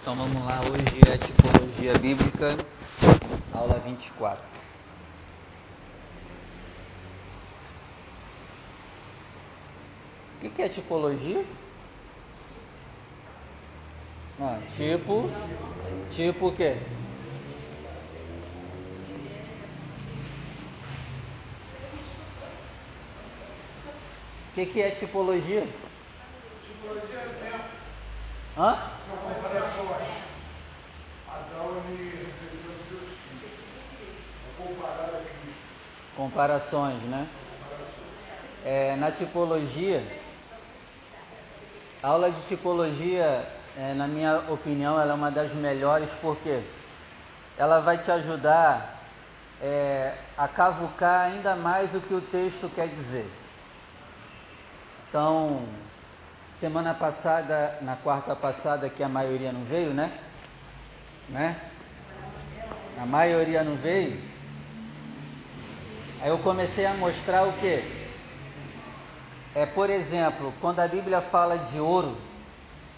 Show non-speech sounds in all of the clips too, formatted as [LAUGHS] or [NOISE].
Então vamos lá, hoje é tipologia bíblica, aula 24. O que, é tipologia? Ah, tipo, tipo o quê? O que, que é tipologia? Tipologia é. Hã? Comparações, né? É, na tipologia, a aula de tipologia, é, na minha opinião, ela é uma das melhores porque ela vai te ajudar é, a cavucar ainda mais o que o texto quer dizer. Então, semana passada, na quarta passada, que a maioria não veio, né? Né? A maioria não veio. Aí eu comecei a mostrar o que? É, por exemplo, quando a Bíblia fala de ouro,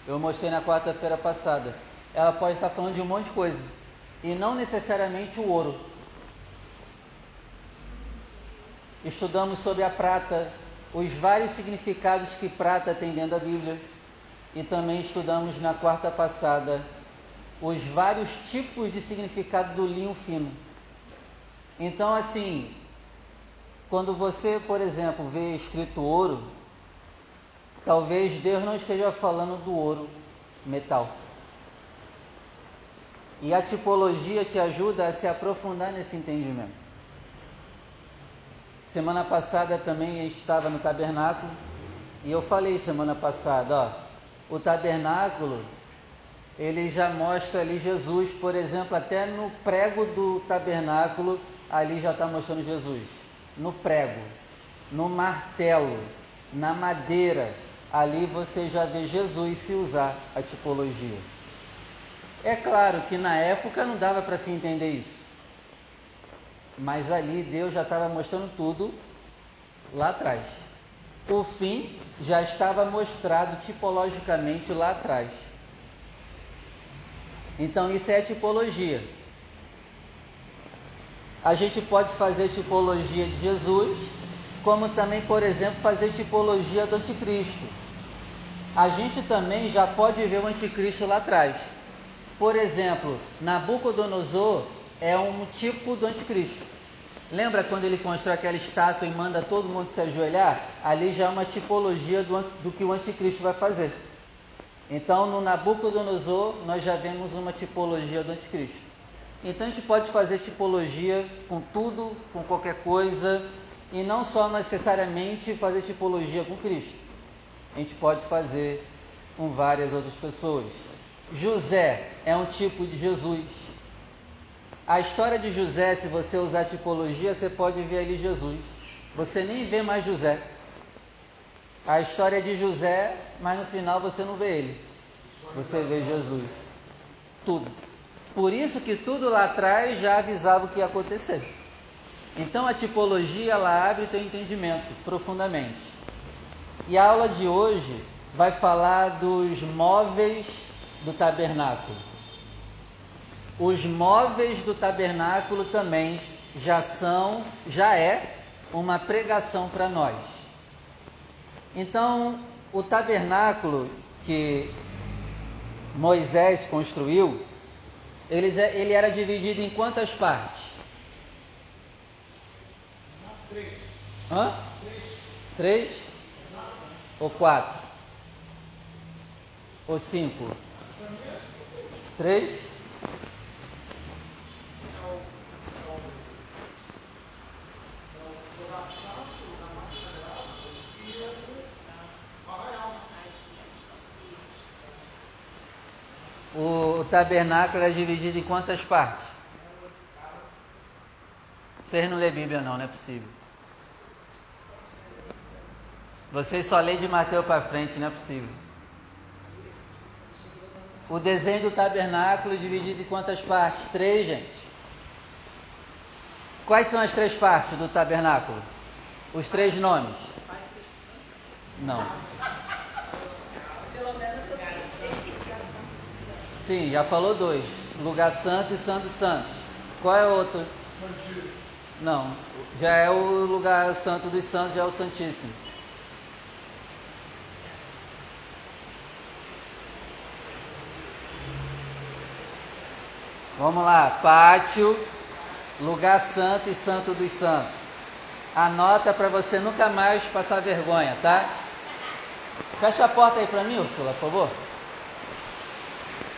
eu mostrei na quarta-feira passada, ela pode estar falando de um monte de coisa, e não necessariamente o ouro. Estudamos sobre a prata, os vários significados que prata tem dentro da Bíblia, e também estudamos na quarta passada os vários tipos de significado do linho fino. Então, assim, quando você, por exemplo, vê escrito ouro, talvez Deus não esteja falando do ouro metal. E a tipologia te ajuda a se aprofundar nesse entendimento. Semana passada também estava no tabernáculo e eu falei semana passada, ó, o tabernáculo ele já mostra ali Jesus, por exemplo, até no prego do tabernáculo ali já está mostrando Jesus no prego, no martelo, na madeira, ali você já vê Jesus se usar a tipologia. É claro que na época não dava para se entender isso, mas ali Deus já estava mostrando tudo lá atrás. O fim já estava mostrado tipologicamente lá atrás. Então isso é tipologia. A gente pode fazer tipologia de Jesus, como também, por exemplo, fazer tipologia do anticristo. A gente também já pode ver o anticristo lá atrás. Por exemplo, Nabucodonosor é um tipo do anticristo. Lembra quando ele constrói aquela estátua e manda todo mundo se ajoelhar? Ali já é uma tipologia do, do que o anticristo vai fazer. Então, no Nabucodonosor, nós já vemos uma tipologia do anticristo. Então a gente pode fazer tipologia com tudo, com qualquer coisa, e não só necessariamente fazer tipologia com Cristo. A gente pode fazer com várias outras pessoas. José é um tipo de Jesus. A história de José, se você usar tipologia, você pode ver ali Jesus. Você nem vê mais José. A história de José, mas no final você não vê ele. Você vê Jesus. Tudo. Por isso que tudo lá atrás já avisava o que ia acontecer. Então a tipologia ela abre o teu entendimento profundamente. E a aula de hoje vai falar dos móveis do tabernáculo. Os móveis do tabernáculo também já são, já é uma pregação para nós. Então, o tabernáculo que Moisés construiu, ele, ele era dividido em quantas partes? Três. Hã? Três? Ou quatro? Ou cinco? Três? O tabernáculo era dividido em quantas partes? Vocês não lê Bíblia não, não é possível. Vocês só lêem de Mateus para frente, não é possível. O desenho do tabernáculo é dividido em quantas partes? Três, gente. Quais são as três partes do tabernáculo? Os três nomes? Não. Sim, já falou dois. Lugar santo e santo santo. Qual é o outro? Santíssimo. Não, já é o lugar santo dos santos, já é o Santíssimo. Vamos lá, pátio, lugar santo e santo dos santos. Anota para você nunca mais passar vergonha, tá? Fecha a porta aí para mim, Úrsula, por favor.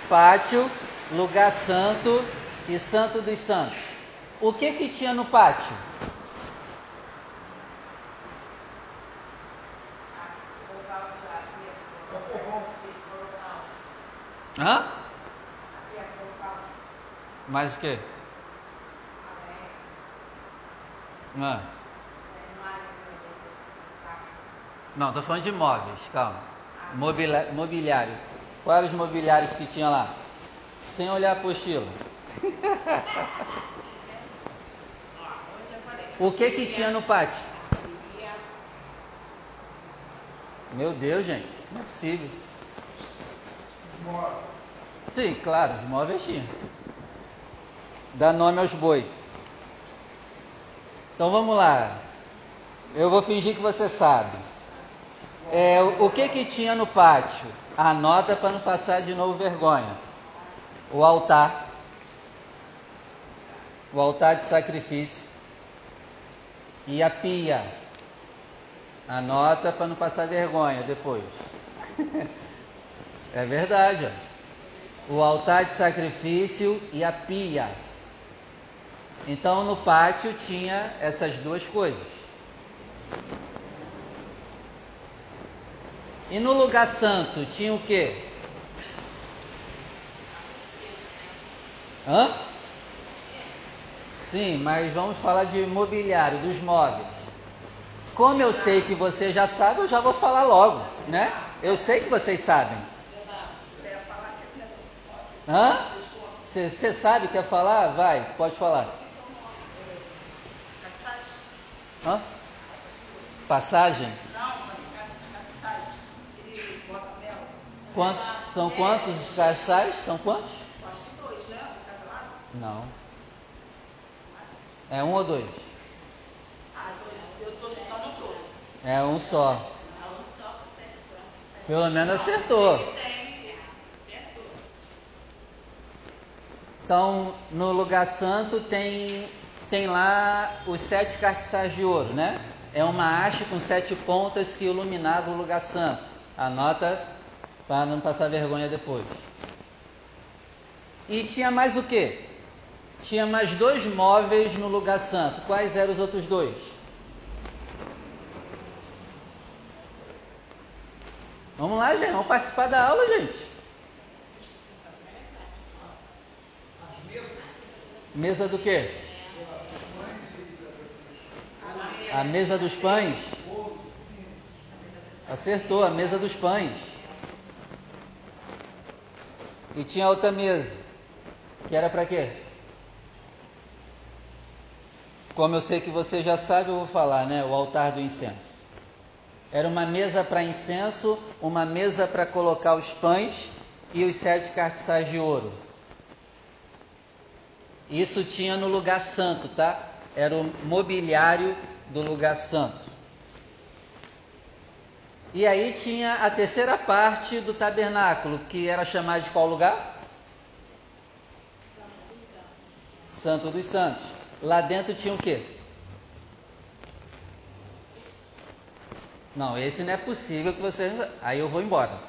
Pátio, lugar santo e santo dos santos. O que que tinha no pátio? Hã? Mais o quê? Hã? Não, estou falando de móveis, calma. Mobili- mobiliário. Quais eram os mobiliários que tinha lá? Sem olhar a apostila. O que que tinha no pátio? Meu Deus, gente, não é possível. Sim, claro, os móveis tinha. Dá nome aos boi. Então vamos lá. Eu vou fingir que você sabe. É, o que que tinha no pátio? Anota para não passar de novo vergonha. O altar. O altar de sacrifício. E a pia. Anota para não passar vergonha depois. [LAUGHS] é verdade, ó o altar de sacrifício e a pia. Então no pátio tinha essas duas coisas. E no lugar santo tinha o quê? Hã? Sim, mas vamos falar de mobiliário, dos móveis. Como eu sei que você já sabe, eu já vou falar logo, né? Eu sei que vocês sabem. Hã? Você sabe, quer falar? Vai, pode falar. Hã? Passagem? Quantos? São quantos caçais? São quantos? Não. É um ou dois? É um só. Pelo menos acertou. Então, no lugar santo tem, tem lá os sete castiçais de ouro, né? É uma haste com sete pontas que iluminava o lugar santo. Anota para não passar vergonha depois. E tinha mais o que? Tinha mais dois móveis no lugar santo. Quais eram os outros dois? Vamos lá, gente. Vamos participar da aula, gente. Mesa do quê? A mesa dos pães. Acertou, a mesa dos pães. E tinha outra mesa. Que era para quê? Como eu sei que você já sabe, eu vou falar, né? O altar do incenso. Era uma mesa para incenso, uma mesa para colocar os pães e os sete castiçais de ouro. Isso tinha no lugar santo, tá? Era o mobiliário do lugar santo. E aí tinha a terceira parte do tabernáculo, que era chamado de qual lugar? Santo dos Santos. Lá dentro tinha o quê? Não, esse não é possível que você. Aí eu vou embora.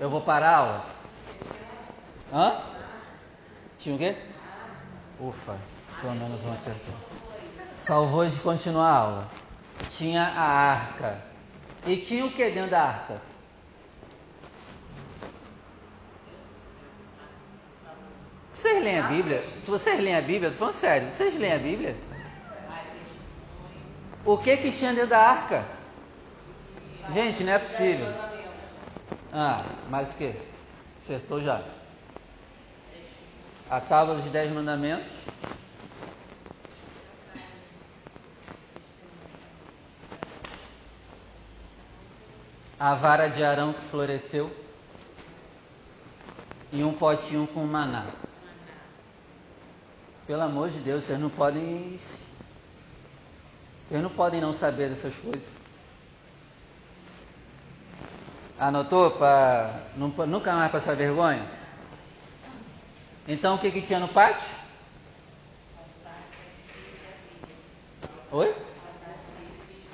Eu vou parar a aula. Hã? Tinha o quê? Ufa, pelo menos um acertou. Salvou de continuar a aula. Tinha a arca. E tinha o que dentro da arca? Vocês leem a Bíblia? Vocês leem a Bíblia? Estou falando sério. Vocês leem a Bíblia? O que que tinha dentro da arca? Gente, não é possível. Ah, mas o que? Acertou já. A tábua dos dez mandamentos. A vara de Arão que floresceu. e um potinho com maná. Pelo amor de Deus, vocês não podem. Vocês não podem não saber dessas coisas. Anotou para nunca mais passar vergonha? Então o que, que tinha no pátio? Oi?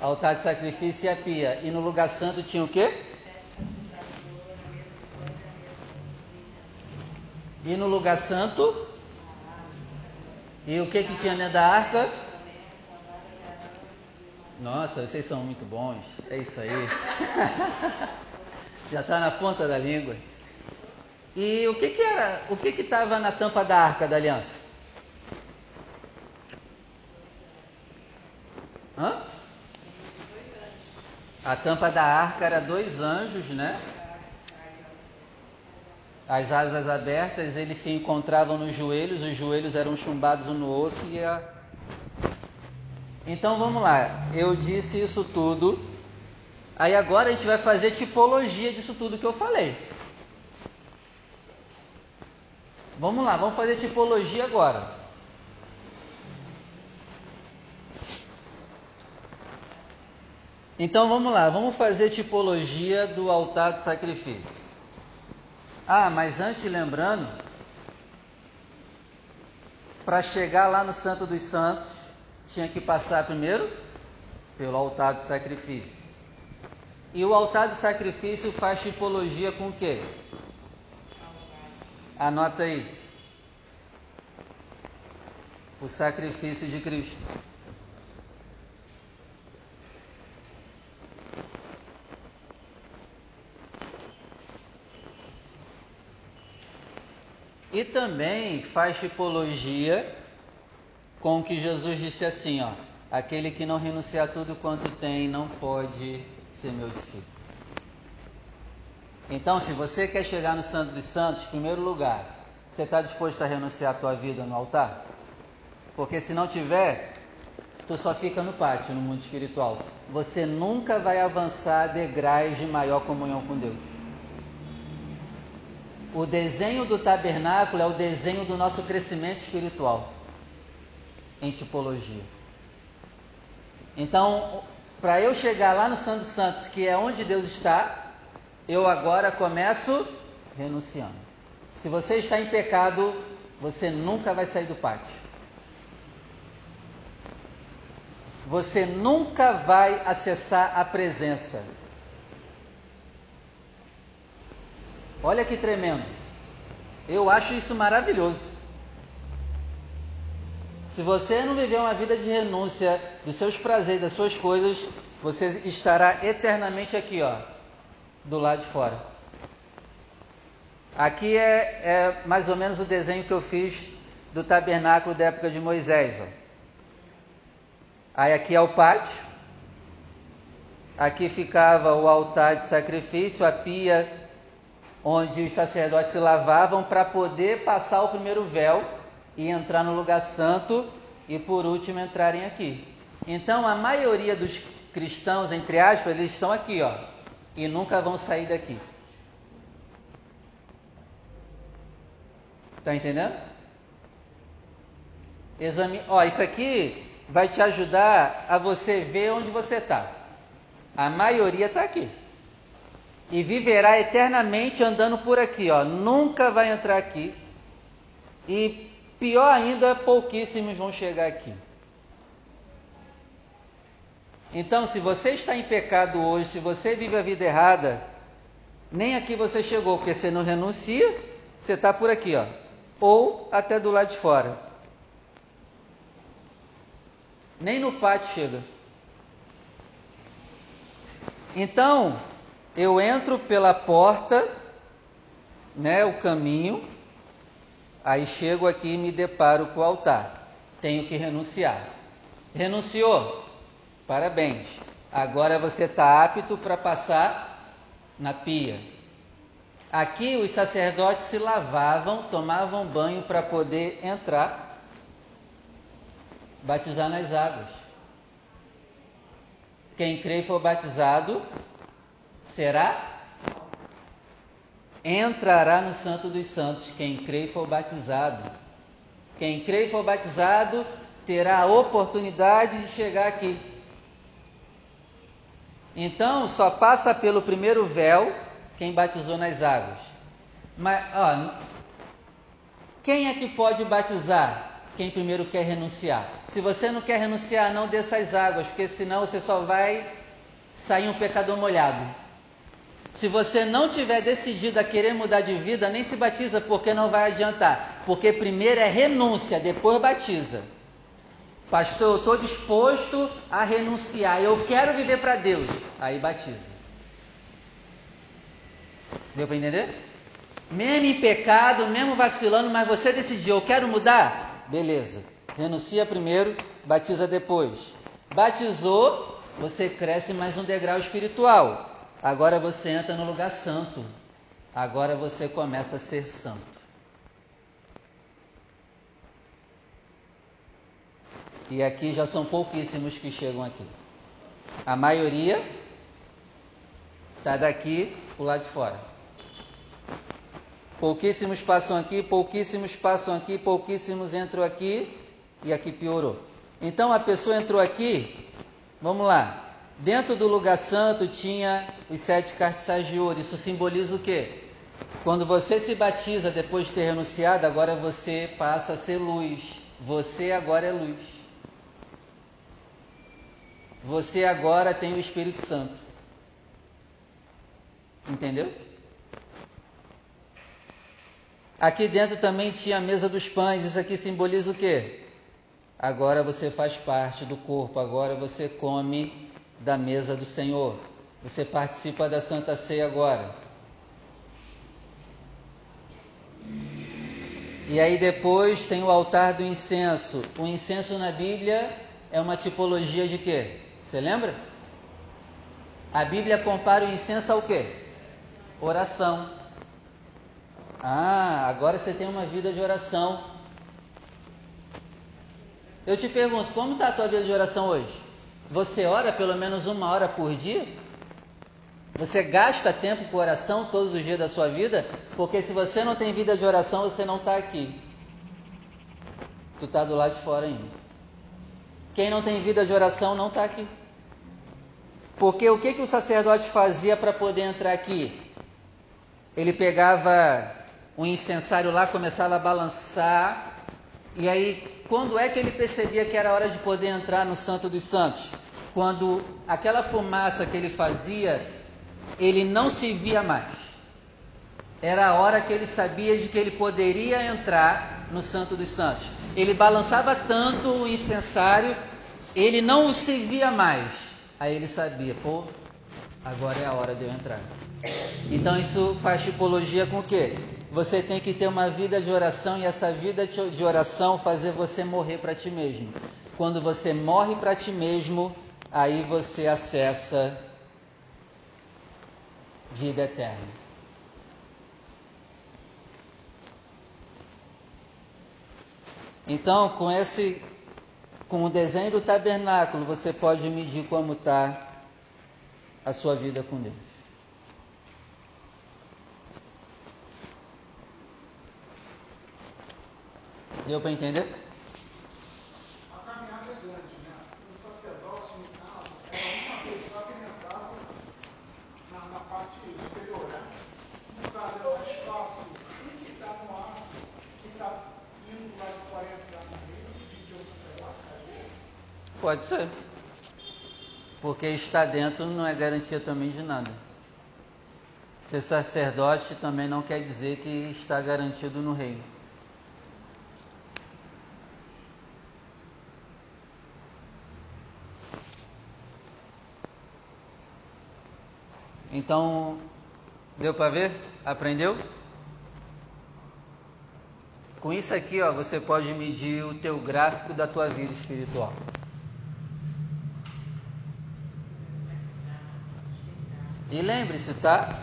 Altar de sacrifício e a pia. E no lugar santo tinha o quê? E no lugar santo? E o que que tinha dentro da arca? Nossa, vocês são muito bons. É isso aí. [LAUGHS] Já está na ponta da língua. E o que que era? O que que estava na tampa da arca da aliança? Hã? A tampa da arca era dois anjos, né? As asas abertas, eles se encontravam nos joelhos, os joelhos eram chumbados um no outro e a... Então vamos lá, eu disse isso tudo. Aí agora a gente vai fazer tipologia disso tudo que eu falei. Vamos lá, vamos fazer tipologia agora. Então vamos lá, vamos fazer tipologia do altar de sacrifício. Ah, mas antes lembrando, para chegar lá no Santo dos Santos, tinha que passar primeiro pelo altar de sacrifício. E o altar de sacrifício faz tipologia com o quê? Anota aí. O sacrifício de Cristo. E também faz tipologia com o que Jesus disse assim, ó: aquele que não renunciar a tudo quanto tem não pode ser meu discípulo. Então, se você quer chegar no Santo dos Santos, primeiro lugar, você está disposto a renunciar a tua vida no altar? Porque se não tiver, tu só fica no pátio, no mundo espiritual. Você nunca vai avançar degraus de maior comunhão com Deus. O desenho do tabernáculo é o desenho do nosso crescimento espiritual em tipologia. Então, para eu chegar lá no Santo Santos, que é onde Deus está, eu agora começo renunciando. Se você está em pecado, você nunca vai sair do pátio. Você nunca vai acessar a presença. Olha que tremendo. Eu acho isso maravilhoso. Se você não viver uma vida de renúncia dos seus prazeres, das suas coisas, você estará eternamente aqui, ó, do lado de fora. Aqui é, é, mais ou menos o desenho que eu fiz do tabernáculo da época de Moisés. Ó. Aí aqui é o pátio. Aqui ficava o altar de sacrifício, a pia onde os sacerdotes se lavavam para poder passar o primeiro véu e entrar no lugar santo e por último entrarem aqui. Então a maioria dos cristãos, entre aspas, eles estão aqui, ó, e nunca vão sair daqui. Tá entendendo? Exame, ó, isso aqui vai te ajudar a você ver onde você está. A maioria está aqui. E viverá eternamente andando por aqui, ó. Nunca vai entrar aqui. E pior ainda, pouquíssimos vão chegar aqui. Então, se você está em pecado hoje, se você vive a vida errada, nem aqui você chegou, porque você não renuncia, você está por aqui, ó, ou até do lado de fora. Nem no pátio chega. Então, eu entro pela porta, né, o caminho, aí chego aqui e me deparo com o altar. Tenho que renunciar. Renunciou? Parabéns. Agora você está apto para passar na pia. Aqui os sacerdotes se lavavam, tomavam banho para poder entrar, batizar nas águas. Quem crê e for batizado será entrará no Santo dos Santos quem crê e for batizado. Quem crê e for batizado terá a oportunidade de chegar aqui. Então, só passa pelo primeiro véu quem batizou nas águas. Mas, ó, quem é que pode batizar? Quem primeiro quer renunciar. Se você não quer renunciar, não desça as águas, porque senão você só vai sair um pecador molhado. Se você não tiver decidido a querer mudar de vida, nem se batiza, porque não vai adiantar. Porque primeiro é renúncia, depois batiza. Pastor, eu estou disposto a renunciar, eu quero viver para Deus. Aí batiza. Deu para entender? Mesmo em pecado, mesmo vacilando, mas você decidiu, eu quero mudar? Beleza. Renuncia primeiro, batiza depois. Batizou, você cresce mais um degrau espiritual. Agora você entra no lugar santo. Agora você começa a ser santo. E aqui já são pouquíssimos que chegam aqui. A maioria está daqui para o lado de fora. Pouquíssimos passam aqui, pouquíssimos passam aqui, pouquíssimos entram aqui e aqui piorou. Então a pessoa entrou aqui, vamos lá. Dentro do lugar santo tinha os sete cartiçais de ouro. Isso simboliza o quê? Quando você se batiza depois de ter renunciado, agora você passa a ser luz. Você agora é luz. Você agora tem o Espírito Santo. Entendeu? Aqui dentro também tinha a mesa dos pães. Isso aqui simboliza o quê? Agora você faz parte do corpo, agora você come da mesa do Senhor. Você participa da Santa Ceia agora. E aí depois tem o altar do incenso. O incenso na Bíblia é uma tipologia de quê? Você lembra? A Bíblia compara o incenso ao quê? Oração. Ah, agora você tem uma vida de oração. Eu te pergunto, como está a tua vida de oração hoje? Você ora pelo menos uma hora por dia? Você gasta tempo com oração todos os dias da sua vida? Porque se você não tem vida de oração, você não está aqui. Tu está do lado de fora ainda. Quem não tem vida de oração não está aqui. Porque o que, que o sacerdote fazia para poder entrar aqui? Ele pegava um incensário lá, começava a balançar, e aí quando é que ele percebia que era hora de poder entrar no Santo dos Santos? Quando aquela fumaça que ele fazia, ele não se via mais. Era a hora que ele sabia de que ele poderia entrar no Santo dos Santos. Ele balançava tanto o incensário, ele não se via mais. Aí ele sabia, pô, agora é a hora de eu entrar. Então isso faz tipologia com o quê? você tem que ter uma vida de oração e essa vida de oração fazer você morrer para ti mesmo. Quando você morre para ti mesmo, aí você acessa vida eterna. Então, com esse com o desenho do tabernáculo, você pode medir como está a sua vida com Deus. Deu para entender? A caminhada é grande, né? O sacerdote, no caso, era uma pessoa que entrava na, na parte superior, né? No caso, é mais fácil um que está no ar, que está indo do lado de fora entrar no meio, de que o sacerdote está dentro. Pode ser. Porque estar dentro não é garantia também de nada. Ser sacerdote também não quer dizer que está garantido no reino. Então, deu para ver? Aprendeu? Com isso aqui, ó, você pode medir o teu gráfico da tua vida espiritual. E lembre-se, tá?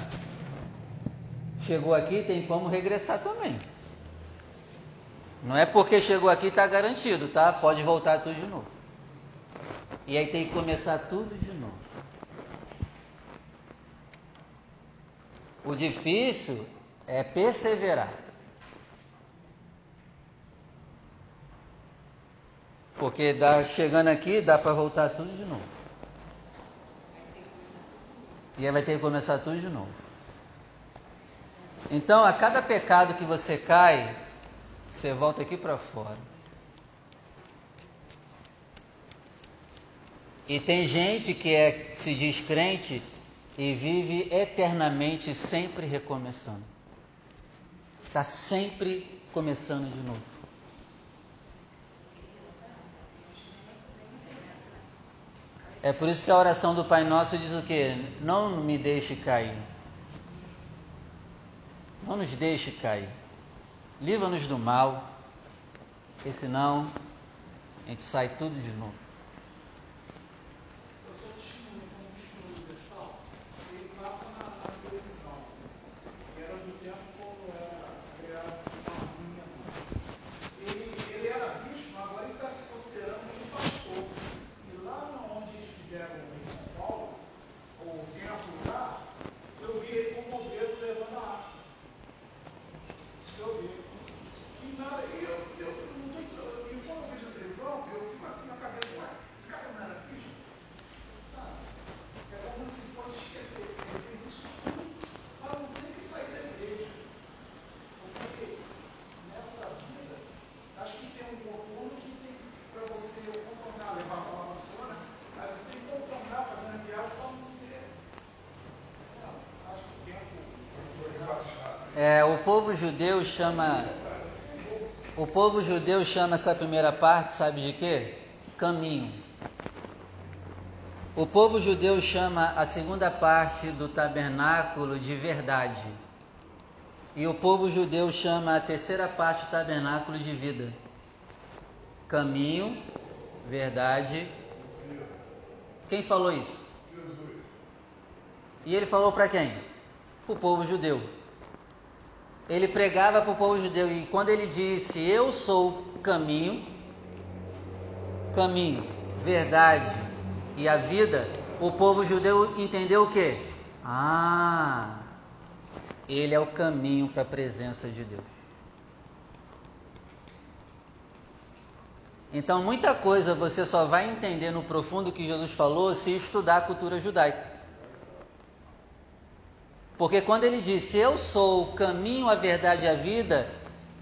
Chegou aqui, tem como regressar também. Não é porque chegou aqui está garantido, tá? Pode voltar tudo de novo. E aí tem que começar tudo de novo. O difícil É perseverar. Porque dá, chegando aqui dá para voltar tudo de novo. E aí vai ter que começar tudo de novo. Então, a cada pecado que você cai, você volta aqui para fora. E tem gente que é, se diz crente e vive eternamente sempre recomeçando. Está sempre começando de novo. É por isso que a oração do Pai Nosso diz o quê? Não me deixe cair. Não nos deixe cair. Livra-nos do mal, porque senão a gente sai tudo de novo. Eu sou testemunho como bispo universal, ele passa na, na televisão. Era do tempo como era, ele era uma miniatura. Ele, ele era bispo, agora ele está se considerando um pastor. E lá onde eles fizeram em São Paulo, o templo lá, eu vi ele com o modelo levando a arca. Eu vi. E nada, e eu, eu não tô, entendendo. e quando eu vejo a televisão, eu fico assim na cabeça, ué, esse cara não era bispo? Sabe? É como se fosse esquecer. Ele fez isso tudo para não ter que sair da igreja. Porque nessa vida, acho que tem um outono que tem para você contornar, levar a palavra do Senhor, né? Aí você tem que contornar, fazer uma viagem para não ser. Não, acho que o tempo. É, o povo judeu chama o povo judeu chama essa primeira parte, sabe de quê? Caminho. O povo judeu chama a segunda parte do tabernáculo de verdade. E o povo judeu chama a terceira parte do tabernáculo de vida. Caminho, verdade. Quem falou isso? E ele falou para quem? Para o povo judeu. Ele pregava para o povo judeu e quando ele disse: Eu sou o caminho, caminho, verdade e a vida, o povo judeu entendeu o que? Ah, ele é o caminho para a presença de Deus. Então, muita coisa você só vai entender no profundo que Jesus falou se estudar a cultura judaica. Porque quando ele disse eu sou o caminho, a verdade e a vida,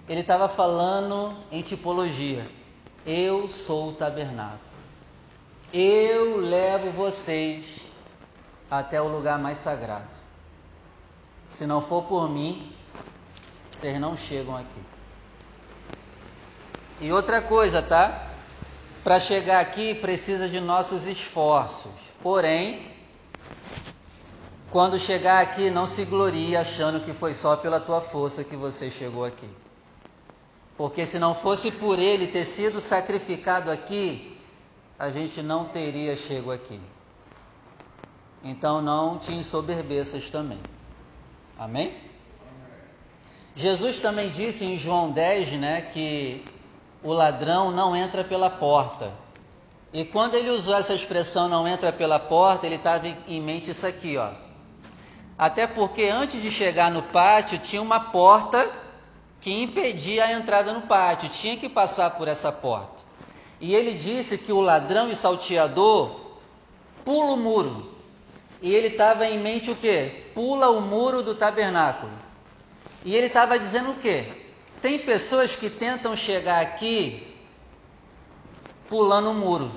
ele estava falando em tipologia. Eu sou o tabernáculo. Eu levo vocês até o lugar mais sagrado. Se não for por mim, vocês não chegam aqui. E outra coisa, tá? Para chegar aqui precisa de nossos esforços. Porém, quando chegar aqui, não se glorie achando que foi só pela tua força que você chegou aqui. Porque se não fosse por ele ter sido sacrificado aqui, a gente não teria chego aqui. Então não te ensoberbeças também. Amém? Jesus também disse em João 10, né, que o ladrão não entra pela porta. E quando ele usou essa expressão não entra pela porta, ele estava em mente isso aqui, ó. Até porque antes de chegar no pátio tinha uma porta que impedia a entrada no pátio, tinha que passar por essa porta. E ele disse que o ladrão e salteador pula o muro. E ele estava em mente o quê? Pula o muro do tabernáculo. E ele estava dizendo o quê? Tem pessoas que tentam chegar aqui pulando o muro.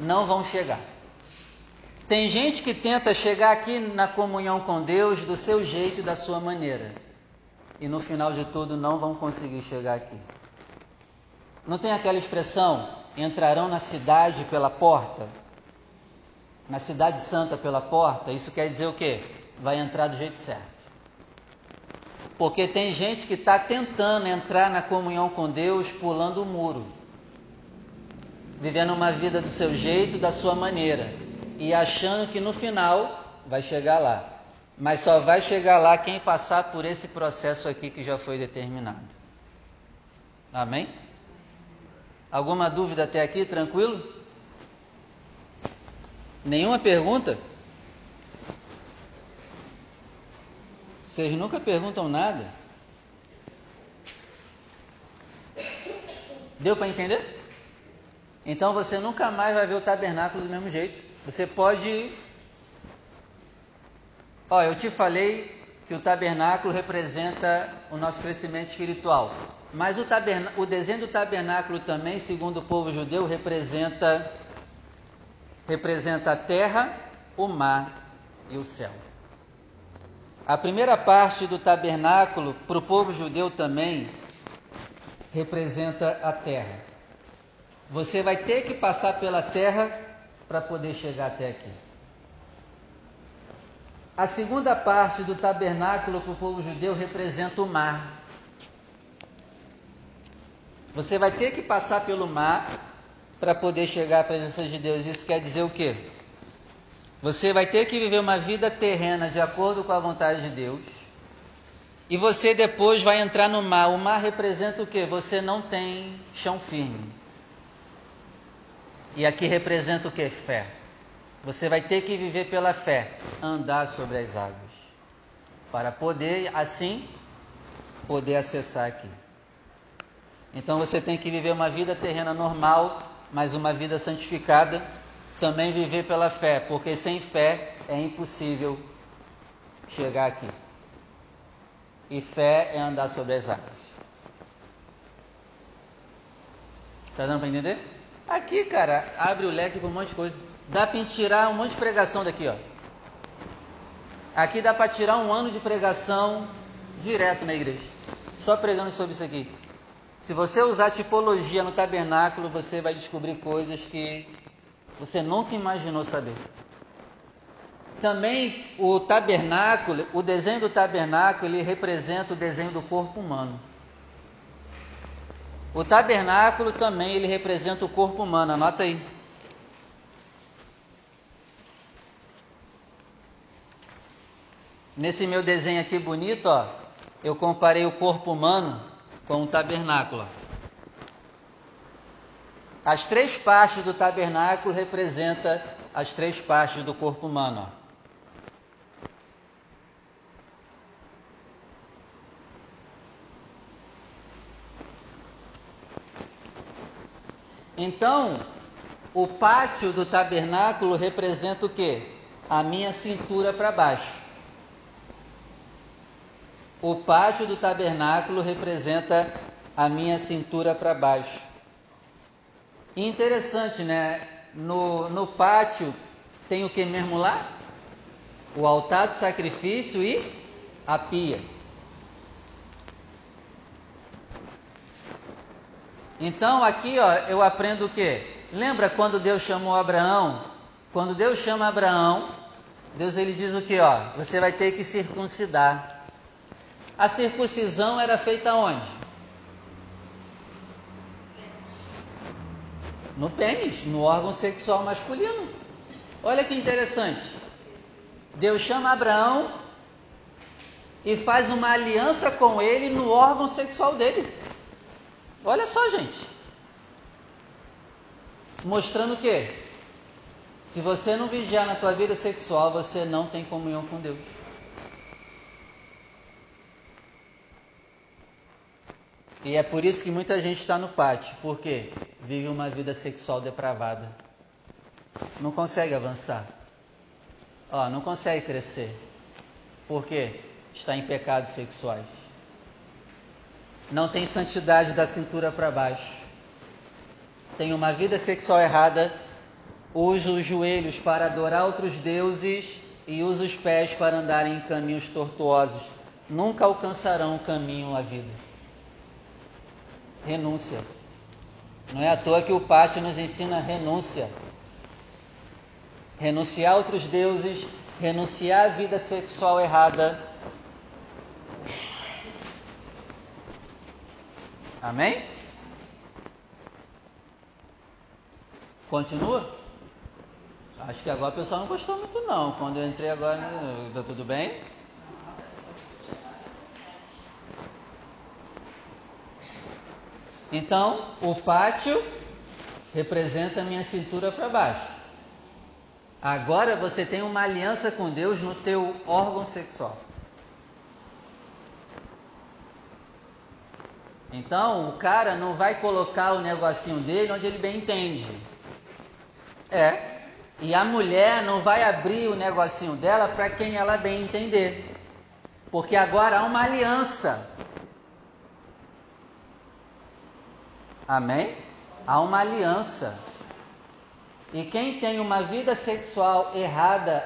Não vão chegar. Tem gente que tenta chegar aqui na comunhão com Deus do seu jeito e da sua maneira. E no final de tudo não vão conseguir chegar aqui. Não tem aquela expressão: entrarão na cidade pela porta? Na cidade santa pela porta? Isso quer dizer o quê? Vai entrar do jeito certo. Porque tem gente que está tentando entrar na comunhão com Deus pulando o muro, vivendo uma vida do seu jeito, da sua maneira, e achando que no final vai chegar lá. Mas só vai chegar lá quem passar por esse processo aqui que já foi determinado. Amém? Alguma dúvida até aqui? Tranquilo? Nenhuma pergunta? Vocês nunca perguntam nada? Deu para entender? Então você nunca mais vai ver o tabernáculo do mesmo jeito. Você pode. Ó, eu te falei que o tabernáculo representa o nosso crescimento espiritual. Mas o, taberná... o desenho do tabernáculo também, segundo o povo judeu, representa representa a terra, o mar e o céu. A primeira parte do tabernáculo, para o povo judeu também, representa a terra. Você vai ter que passar pela terra para poder chegar até aqui. A segunda parte do tabernáculo para o povo judeu representa o mar. Você vai ter que passar pelo mar para poder chegar à presença de Deus. Isso quer dizer o quê? Você vai ter que viver uma vida terrena de acordo com a vontade de Deus. E você depois vai entrar no mar. O mar representa o quê? Você não tem chão firme. E aqui representa o quê? Fé. Você vai ter que viver pela fé, andar sobre as águas, para poder assim poder acessar aqui. Então você tem que viver uma vida terrena normal, mas uma vida santificada, também viver pela fé, porque sem fé é impossível chegar aqui. E fé é andar sobre as águas. Tá dando para entender? Aqui, cara, abre o leque para um monte de coisa. Dá para tirar um monte de pregação daqui, ó. Aqui dá para tirar um ano de pregação direto na igreja. Só pregando sobre isso aqui. Se você usar tipologia no tabernáculo, você vai descobrir coisas que você nunca imaginou saber. Também o tabernáculo, o desenho do tabernáculo, ele representa o desenho do corpo humano. O tabernáculo também ele representa o corpo humano, anota aí. Nesse meu desenho aqui bonito, ó, eu comparei o corpo humano com o tabernáculo. As três partes do tabernáculo representam as três partes do corpo humano. Então, o pátio do tabernáculo representa o que? A minha cintura para baixo. O pátio do tabernáculo representa a minha cintura para baixo. interessante, né? No, no pátio tem o que mesmo lá? O altar do sacrifício e a pia. Então aqui ó, eu aprendo o que? Lembra quando Deus chamou Abraão? Quando Deus chama Abraão, Deus ele diz o que? Ó, você vai ter que circuncidar. A circuncisão era feita onde? No pênis, no órgão sexual masculino. Olha que interessante. Deus chama Abraão e faz uma aliança com ele no órgão sexual dele. Olha só, gente. Mostrando o quê? Se você não vigiar na tua vida sexual, você não tem comunhão com Deus. E é por isso que muita gente está no pátio, porque vive uma vida sexual depravada. Não consegue avançar. Ó, não consegue crescer. Porque está em pecados sexuais. Não tem santidade da cintura para baixo. Tem uma vida sexual errada. Usa os joelhos para adorar outros deuses e usa os pés para andarem em caminhos tortuosos. Nunca alcançarão o caminho à vida renúncia. Não é à toa que o pátio nos ensina renúncia. Renunciar a outros deuses, renunciar à vida sexual errada. Amém? Continua? Acho que agora o pessoal não gostou muito não. Quando eu entrei agora, né, tudo bem? Então, o pátio representa a minha cintura para baixo. Agora você tem uma aliança com Deus no teu órgão sexual. Então, o cara não vai colocar o negocinho dele onde ele bem entende. É. E a mulher não vai abrir o negocinho dela para quem ela bem entender. Porque agora há uma aliança. Amém? Há uma aliança. E quem tem uma vida sexual errada,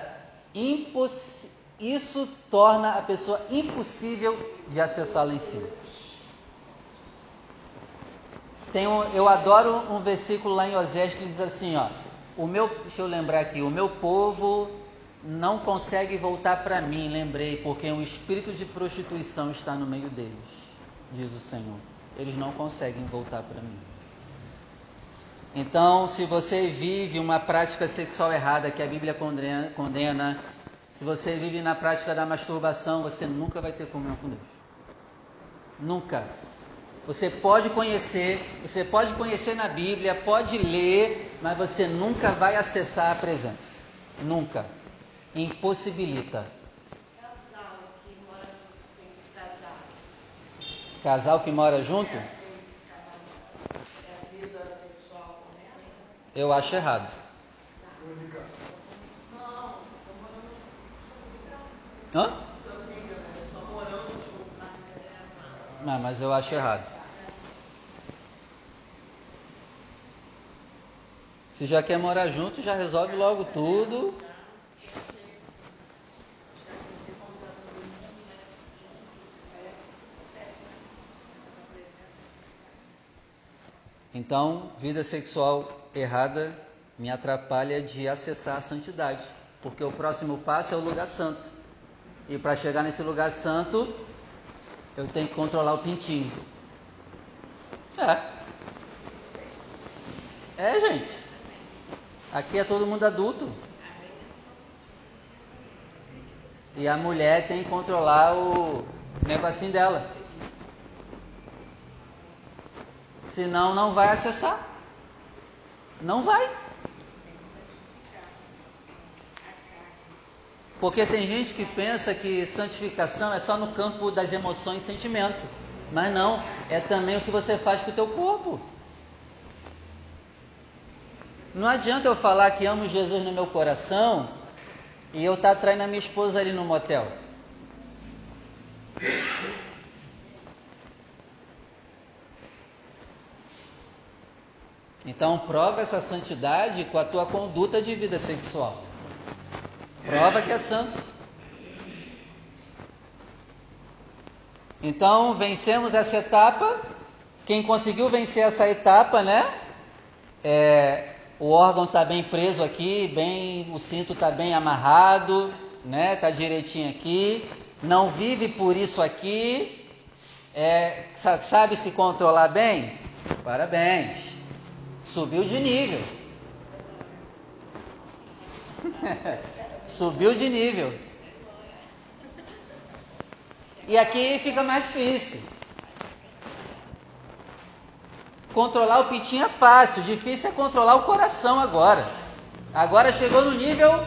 isso torna a pessoa impossível de acessar lá em cima. Tem um, eu adoro um versículo lá em Osés que diz assim, ó, o meu, deixa eu lembrar aqui, o meu povo não consegue voltar para mim, lembrei, porque um espírito de prostituição está no meio deles, diz o Senhor. Eles não conseguem voltar para mim. Então, se você vive uma prática sexual errada que a Bíblia condena, condena, se você vive na prática da masturbação, você nunca vai ter comunhão com Deus. Nunca. Você pode conhecer, você pode conhecer na Bíblia, pode ler, mas você nunca vai acessar a presença. Nunca. Impossibilita. Casal que mora junto sem se casar. Casal que mora junto? Eu acho errado. Hã? Só amiga, né? Só morando junto. Não, mas eu acho errado. Se já quer morar junto, já resolve logo tudo. Então, vida sexual errada me atrapalha de acessar a santidade, porque o próximo passo é o lugar santo. E para chegar nesse lugar santo, eu tenho que controlar o pintinho. É. É, gente. Aqui é todo mundo adulto. E a mulher tem que controlar o negocinho dela. Senão não vai acessar. Não vai. Porque tem gente que pensa que santificação é só no campo das emoções e sentimento. Mas não, é também o que você faz com o teu corpo. Não adianta eu falar que amo Jesus no meu coração e eu estar tá traindo a minha esposa ali no motel. Então prova essa santidade com a tua conduta de vida sexual. Prova que é santo. Então vencemos essa etapa. Quem conseguiu vencer essa etapa, né? É, o órgão está bem preso aqui, bem, o cinto está bem amarrado, né? Tá direitinho aqui. Não vive por isso aqui. É, sabe se controlar bem? Parabéns. Subiu de nível. [LAUGHS] Subiu de nível. E aqui fica mais difícil. Controlar o pitinho é fácil, difícil é controlar o coração agora. Agora chegou no nível.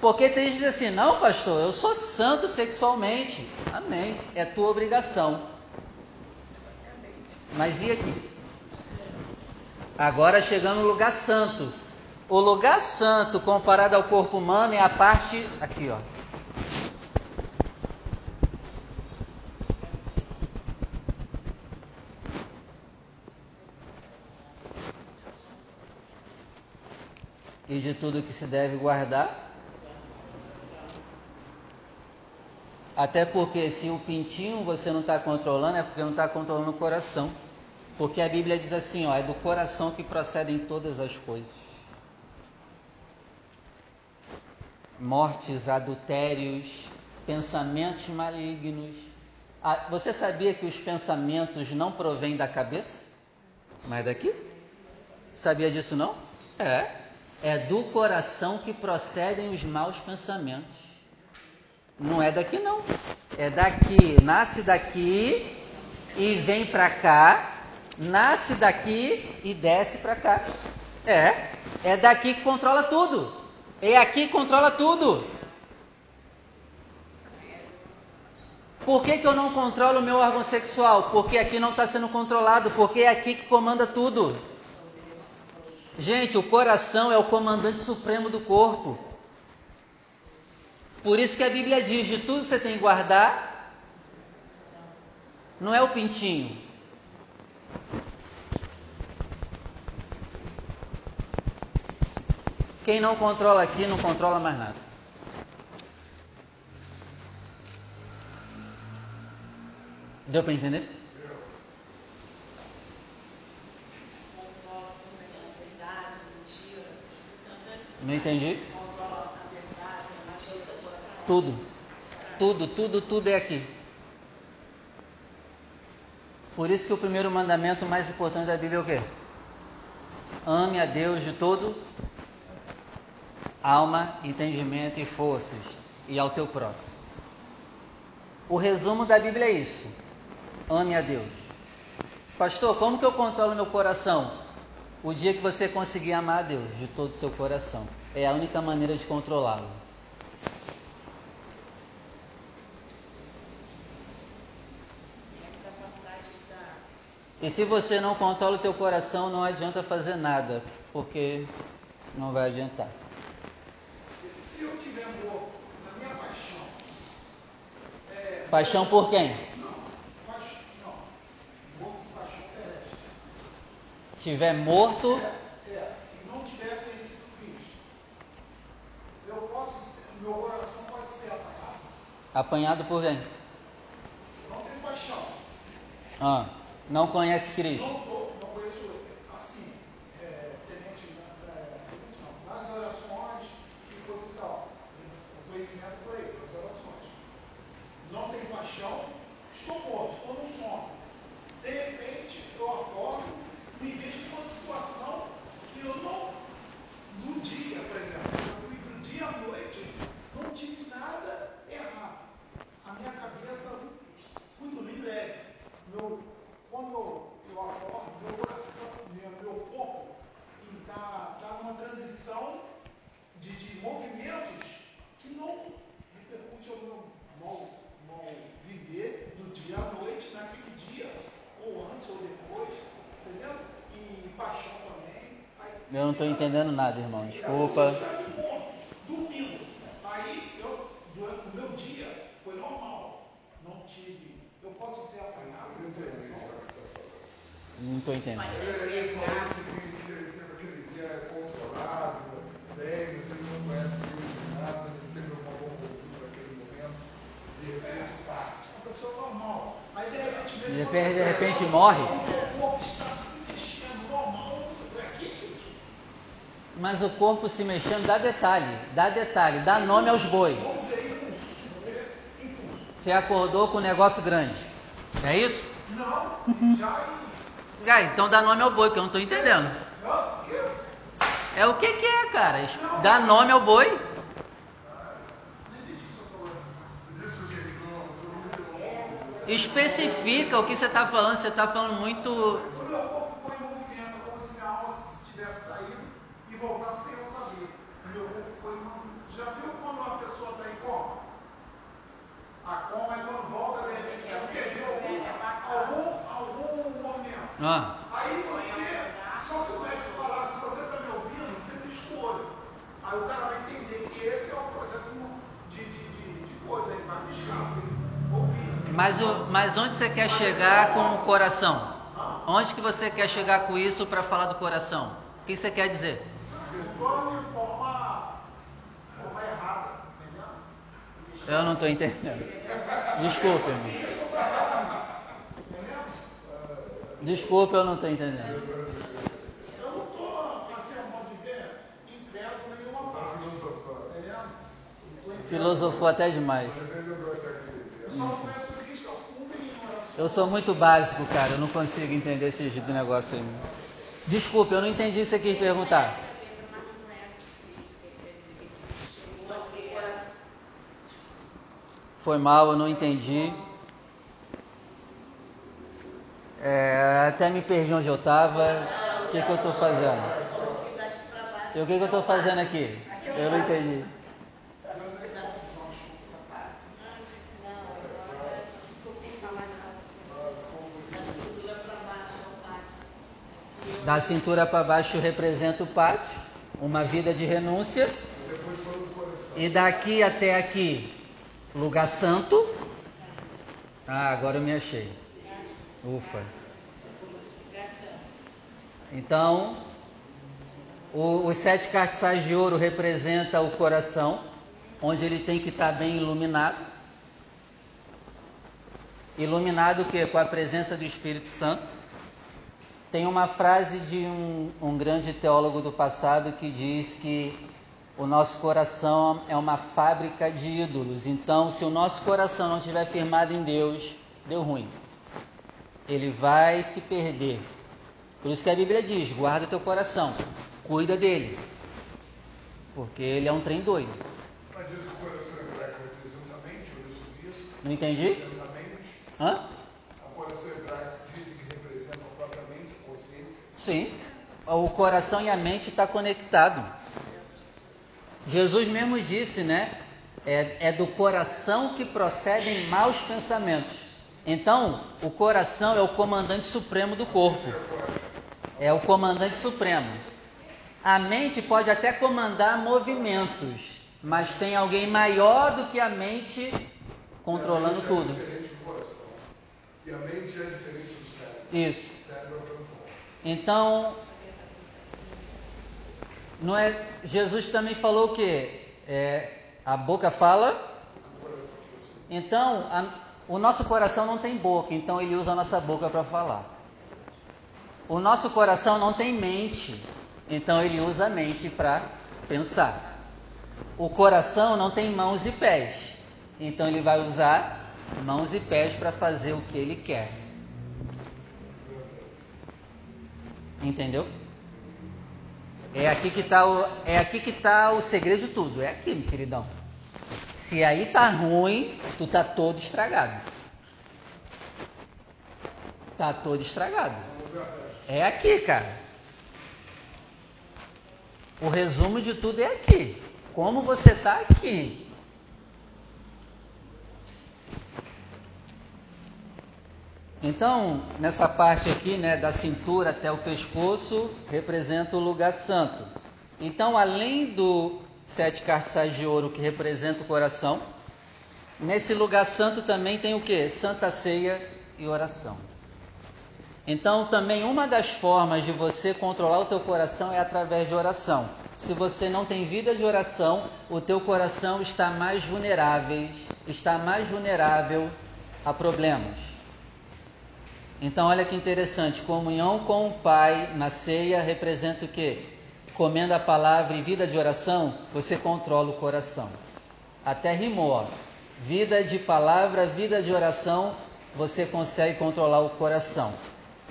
Porque tem gente assim: não, pastor, eu sou santo sexualmente. Amém. É tua obrigação. Mas e aqui? Agora chegando no lugar santo. O lugar santo comparado ao corpo humano é a parte aqui, ó. e de tudo que se deve guardar. Até porque se o pintinho você não está controlando, é porque não está controlando o coração. Porque a Bíblia diz assim, ó, é do coração que procedem todas as coisas. Mortes, adultérios, pensamentos malignos. Ah, você sabia que os pensamentos não provêm da cabeça? Mas daqui? Sabia disso não? É. É do coração que procedem os maus pensamentos. Não é daqui não. É daqui, nasce daqui e vem para cá, nasce daqui e desce para cá. É, é daqui que controla tudo. É aqui que controla tudo. Por que, que eu não controlo o meu órgão sexual? Porque aqui não está sendo controlado, porque é aqui que comanda tudo. Gente, o coração é o comandante supremo do corpo. Por isso que a Bíblia diz: de tudo você tem que guardar, não é o pintinho. Quem não controla aqui não controla mais nada. Deu para entender? Não entendi? Tudo. Tudo, tudo, tudo é aqui. Por isso que o primeiro mandamento mais importante da Bíblia é o quê? Ame a Deus de todo alma, entendimento e forças, e ao teu próximo. O resumo da Bíblia é isso. Ame a Deus. Pastor, como que eu controlo meu coração? O dia que você conseguir amar a Deus de todo o seu coração. É a única maneira de controlá-lo. E se você não controla o teu coração, não adianta fazer nada, porque não vai adiantar. Se, se eu tiver morto na minha paixão, é, Paixão por quem? terrestre. Estiver morto, É, é, e não tiver conhecido Cristo, eu posso ser, meu coração pode ser apagado. apanhado por quem? Não tenho paixão. Ah, não conhece Cristo. Não, tô, não conheço, assim, é, tenente, né, é, tenente não, nas orações e coisa e tal. O conhecimento é por aí, nas orações. Não tenho paixão, estou morto, estou no sono. De repente, eu acordo, me vejo numa situação que eu não, do dia, por exemplo, eu fui do dia à noite, não tive nada errado. A minha cabeça, fui dormir leve. Meu, quando eu, eu acordo, meu coração, meu, meu corpo está tá numa transição de, de movimentos que não repercute ao meu mal, mal viver do dia à noite, naquele dia, ou antes ou depois, entendeu? E paixão também. Aí, Eu não estou entendendo nada, irmão. é Desculpa. dormindo. Aí, eu, durante o meu dia, foi normal. Não tive. Eu posso ser apanhado. Não estou entendendo. Ele, falou seguinte, ele teve aquele dia controlado, bem, mas ele não conhece Deus nem nada, não teve uma boa cultura naquele momento, de repente, pá. Uma pessoa normal. Aí de repente mesmo. De repente- de repente morre. O teu corpo está se mexendo normal. Você fala, que isso? Mas o corpo se mexendo dá detalhe, dá detalhe, dá nome aos bois. Você, acordou com um negócio grande. É isso? Não, já. Ah, então dá nome ao boi, que eu não estou entendendo. É o que que é, cara? Dá nome ao boi. Especifica o que você está falando. Você está falando muito. O meu corpo ficou em movimento, é como se minha alma tivesse saído e voltasse sem eu saber. O meu corpo ficou em movimento. Já viu quando uma pessoa está em coma? A coma é quando volta, de repente, você perdeu algum, algum, algum movimento. Ah, Aí você, só se o médico falar, se você está me ouvindo, você pisca o olho. Aí o cara vai entender que esse é o projeto de, de, de, de coisa, ele vai piscar, se ele ouvir. mas, o, mas onde você quer chegar com o coração? Onde que você quer chegar com isso para falar do coração? O que você quer dizer? Controle de forma, forma errada, entendeu? Eu não estou entendendo. Desculpe, irmão. Isso eu trabalho, entendeu? Desculpe, eu não estou entendendo. Eu não estou, assim, a modo de ver, incrédulo em nenhuma parte, filosofando. incrédulo. Filosofou até demais. Aqui. Eu só não conheço Cristo a fundo em ignorância. Eu sou muito básico, cara. Eu não consigo entender esse negócio aí. Desculpe, eu não entendi o que você quis perguntar. Foi mal, eu não entendi. É, até me perdi onde eu estava. O que, que eu estou fazendo? E o que, que eu estou fazendo aqui? Eu não entendi. Da cintura para baixo representa o pátio, uma vida de renúncia. E daqui até aqui, lugar santo. Ah, agora eu me achei. Ufa. Então, o- os sete castiçais de ouro representa o coração, onde ele tem que estar bem iluminado. Iluminado o quê? Com a presença do Espírito Santo. Tem uma frase de um, um grande teólogo do passado que diz que o nosso coração é uma fábrica de ídolos. Então, se o nosso coração não estiver firmado em Deus, deu ruim. Ele vai se perder. Por isso que a Bíblia diz: guarda o teu coração, cuida dele. Porque ele é um trem doido. Mas diz que o coração hebraico representa a mente, eu já sobre isso. Não entendi? Hã? O coração hebraico dizem que representa a própria mente, a consciência. Sim. O coração e a mente estão conectados. Jesus mesmo disse, né? É, é do coração que procedem maus pensamentos. Então, o coração é o comandante supremo do corpo. É o comandante supremo. A mente pode até comandar movimentos, mas tem alguém maior do que a mente controlando a mente tudo. É diferente do coração. E a mente é diferente do cérebro. Isso. O cérebro é o. Então, não é, Jesus também falou que é, a boca fala. Então, a- o nosso coração não tem boca, então ele usa a nossa boca para falar. O nosso coração não tem mente, então ele usa a mente para pensar. O coração não tem mãos e pés, então ele vai usar mãos e pés para fazer o que ele quer. Entendeu? É aqui que está o, é aqui que tá o segredo de tudo. É aqui, meu queridão. Se aí tá ruim, tu tá todo estragado. Tá todo estragado. É aqui, cara. O resumo de tudo é aqui. Como você tá aqui. Então, nessa parte aqui, né, da cintura até o pescoço, representa o lugar santo. Então, além do sete cartiçais de ouro que representa o coração, nesse lugar santo também tem o que? Santa ceia e oração. Então, também uma das formas de você controlar o teu coração é através de oração. Se você não tem vida de oração, o teu coração está mais vulnerável, está mais vulnerável a problemas. Então, olha que interessante, comunhão com o Pai na ceia representa o quê? Comendo a palavra e vida de oração, você controla o coração. Até rimou, ó. Vida de palavra, vida de oração, você consegue controlar o coração.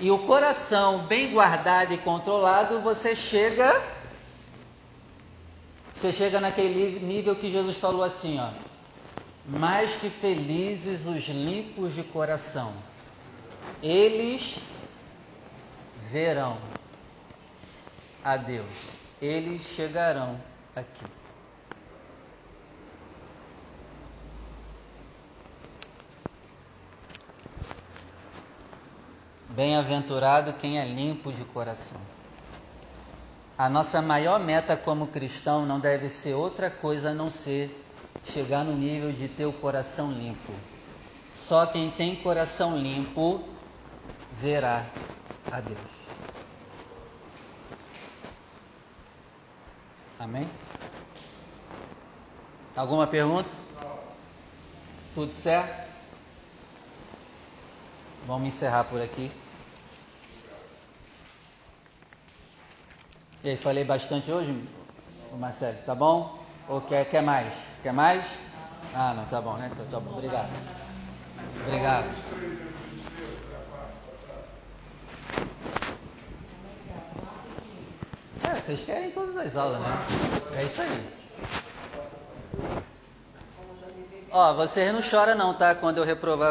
E o coração bem guardado e controlado, você chega você chega naquele nível que Jesus falou assim, ó: Mais que felizes os limpos de coração, eles verão a Deus, eles chegarão aqui. Bem-aventurado quem é limpo de coração. A nossa maior meta como cristão não deve ser outra coisa a não ser chegar no nível de ter o coração limpo. Só quem tem coração limpo verá a Deus. Amém? Alguma pergunta? Tudo certo? Vamos encerrar por aqui. E aí, falei bastante hoje, Marcelo, tá bom? Ou quer, quer mais? Quer mais? Ah, não, tá bom, né? Então, tá bom, obrigado. Obrigado. 23 e 23, foi a parte passada. É, vocês querem todas as aulas, né? É isso aí. Ó, vocês não choram não, tá? Quando eu reprovar